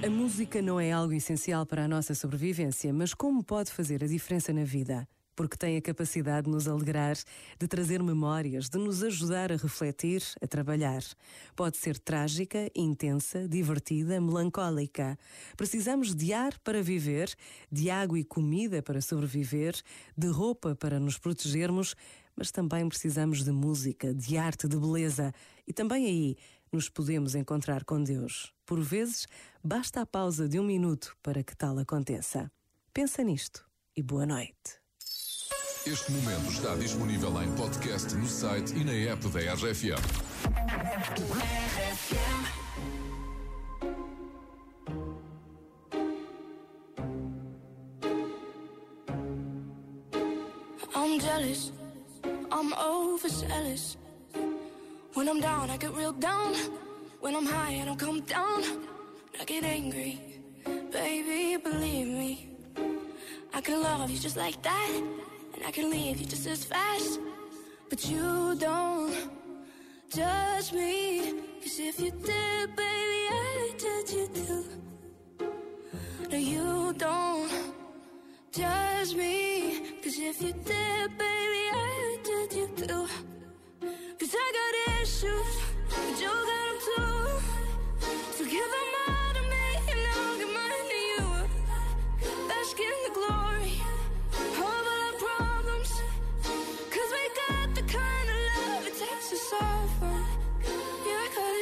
A música não é algo essencial para a nossa sobrevivência, mas como pode fazer a diferença na vida? Porque tem a capacidade de nos alegrar, de trazer memórias, de nos ajudar a refletir, a trabalhar. Pode ser trágica, intensa, divertida, melancólica. Precisamos de ar para viver, de água e comida para sobreviver, de roupa para nos protegermos, mas também precisamos de música, de arte, de beleza. E também aí nos podemos encontrar com Deus. Por vezes, basta a pausa de um minuto para que tal aconteça. Pensa nisto e boa noite. Este momento está disponível em podcast no site e na app da RFM. I'm jealous, I'm overzealous. When I'm down, I get real down. When I'm high, I don't come down. I get angry, baby, believe me. I can love you just like that, and I can leave you just as fast. But you don't judge me, cause if you did, baby, I would judge you too. No, you don't judge me, cause if you did, baby, I would judge you too.